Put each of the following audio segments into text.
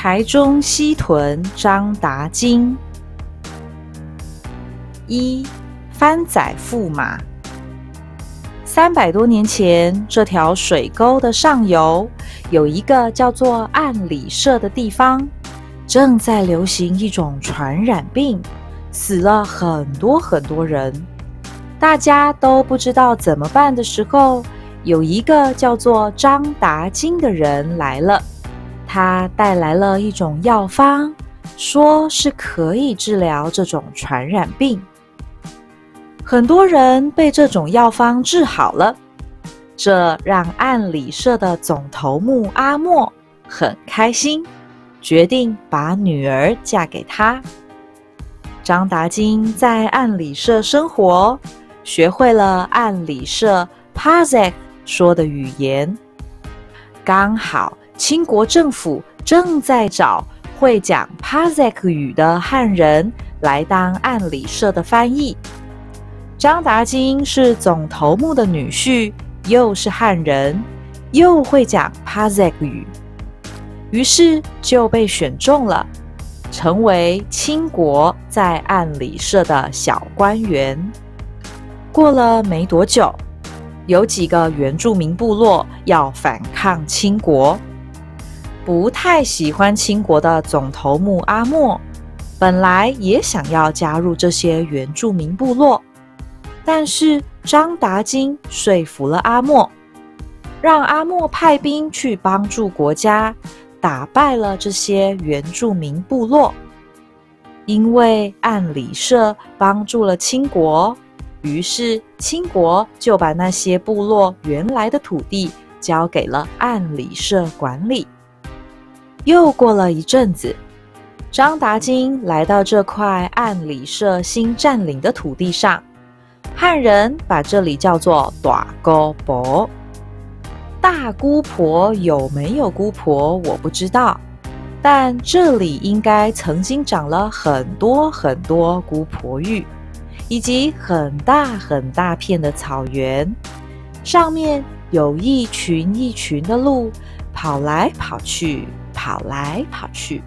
台中西屯张达金。一番仔驸马。三百多年前，这条水沟的上游有一个叫做暗里社的地方，正在流行一种传染病，死了很多很多人。大家都不知道怎么办的时候，有一个叫做张达金的人来了，他带来了一种药方，说是可以治疗这种传染病。很多人被这种药方治好了，这让暗里社的总头目阿莫很开心，决定把女儿嫁给他。张达金在暗里社生活，学会了暗里社 Pazek 说的语言。刚好清国政府正在找会讲 Pazek 语的汉人来当按里社的翻译。张达金是总头目的女婿，又是汉人，又会讲帕泽克语，于是就被选中了，成为清国在按里社的小官员。过了没多久，有几个原住民部落要反抗清国，不太喜欢清国的总头目阿莫，本来也想要加入这些原住民部落。但是张达金说服了阿莫，让阿莫派兵去帮助国家，打败了这些原住民部落。因为按里社帮助了清国，于是清国就把那些部落原来的土地交给了按里社管理。又过了一阵子，张达金来到这块按里社新占领的土地上。汉人把这里叫做大姑婆。大姑婆有没有姑婆，我不知道，但这里应该曾经长了很多很多姑婆玉，以及很大很大片的草原，上面有一群一群的鹿，跑来跑去，跑来跑去。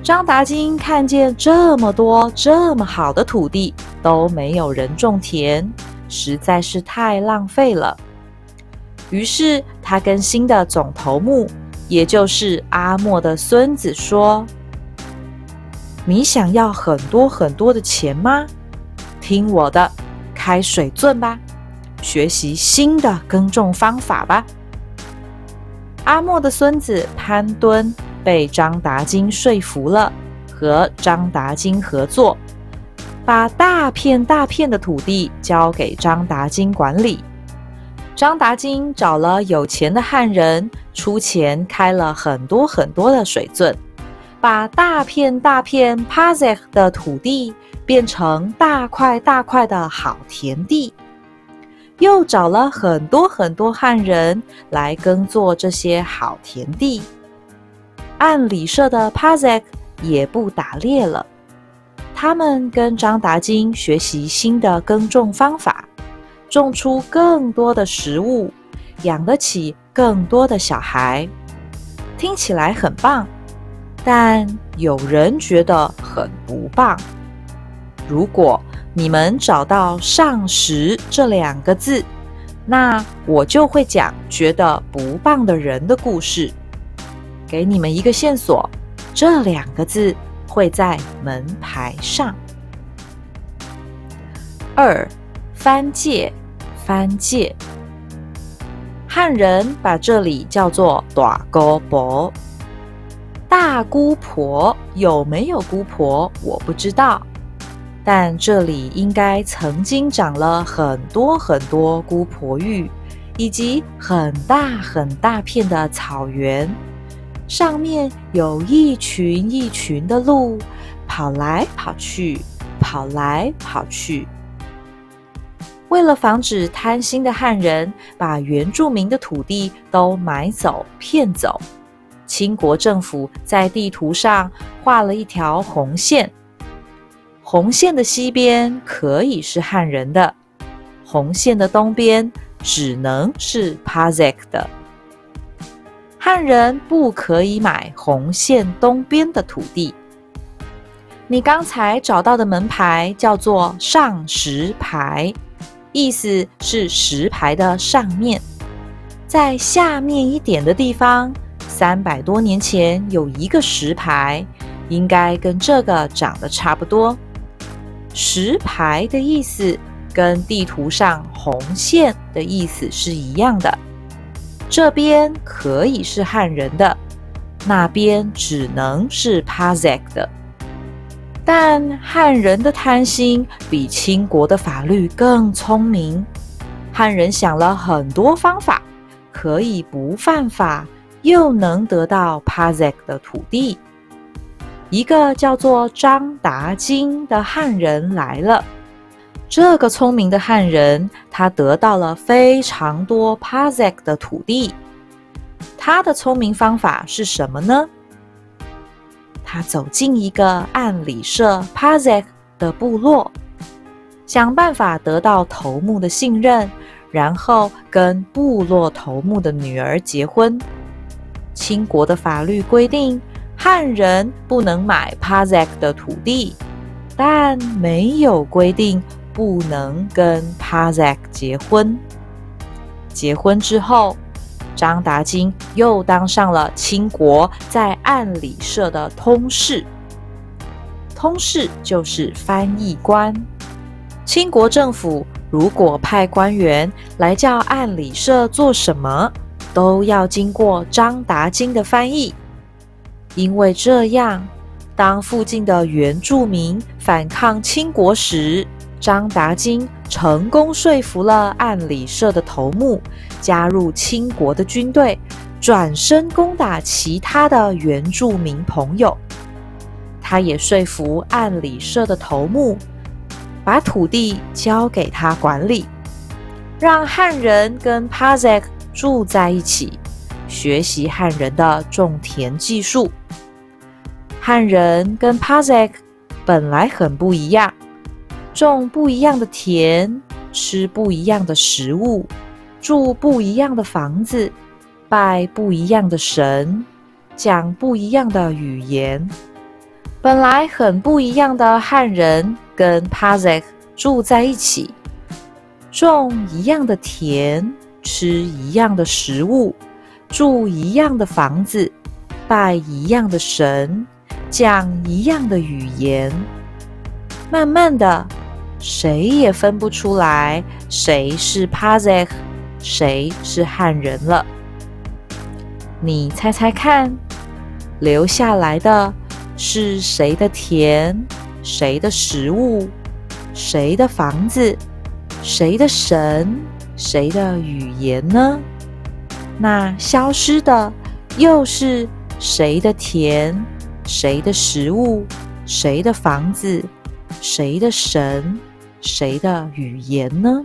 张达金看见这么多这么好的土地都没有人种田，实在是太浪费了。于是他跟新的总头目，也就是阿莫的孙子说：“你想要很多很多的钱吗？听我的，开水圳吧，学习新的耕种方法吧。”阿莫的孙子潘敦。被张达金说服了，和张达金合作，把大片大片的土地交给张达金管理。张达金找了有钱的汉人，出钱开了很多很多的水圳，把大片大片 Pazek 的土地变成大块大块的好田地。又找了很多很多汉人来耕作这些好田地。按里社的 Pazek 也不打猎了，他们跟张达金学习新的耕种方法，种出更多的食物，养得起更多的小孩。听起来很棒，但有人觉得很不棒。如果你们找到“上食”这两个字，那我就会讲觉得不棒的人的故事。给你们一个线索，这两个字会在门牌上。二，番界，番界，汉人把这里叫做大姑婆。大姑婆有没有姑婆，我不知道，但这里应该曾经长了很多很多姑婆玉，以及很大很大片的草原。上面有一群一群的鹿，跑来跑去，跑来跑去。为了防止贪心的汉人把原住民的土地都买走、骗走，清国政府在地图上画了一条红线。红线的西边可以是汉人的，红线的东边只能是 Pazek 的。汉人不可以买红线东边的土地。你刚才找到的门牌叫做上石牌，意思是石牌的上面。在下面一点的地方，三百多年前有一个石牌，应该跟这个长得差不多。石牌的意思跟地图上红线的意思是一样的。这边可以是汉人的，那边只能是 Pazek 的。但汉人的贪心比清国的法律更聪明。汉人想了很多方法，可以不犯法，又能得到 Pazek 的土地。一个叫做张达金的汉人来了。这个聪明的汉人，他得到了非常多 Pazek 的土地。他的聪明方法是什么呢？他走进一个按理社 Pazek 的部落，想办法得到头目的信任，然后跟部落头目的女儿结婚。清国的法律规定，汉人不能买 Pazek 的土地，但没有规定。不能跟 Pazek 结婚。结婚之后，张达金又当上了清国在案里社的通事。通事就是翻译官。清国政府如果派官员来叫案里社做什么，都要经过张达金的翻译。因为这样，当附近的原住民反抗清国时，张达金成功说服了按里社的头目加入清国的军队，转身攻打其他的原住民朋友。他也说服按里社的头目把土地交给他管理，让汉人跟 Pazek 住在一起，学习汉人的种田技术。汉人跟 Pazek 本来很不一样。种不一样的田，吃不一样的食物，住不一样的房子，拜不一样的神，讲不一样的语言。本来很不一样的汉人跟 Pazek 住在一起，种一样的田，吃一样的食物，住一样的房子，拜一样的神，讲一样的语言。慢慢的。谁也分不出来谁是 Pazek，谁是汉人了。你猜猜看，留下来的是谁的田、谁的食物、谁的房子、谁的神、谁的语言呢？那消失的又是谁的田、谁的食物、谁的房子、谁的神？谁的语言呢？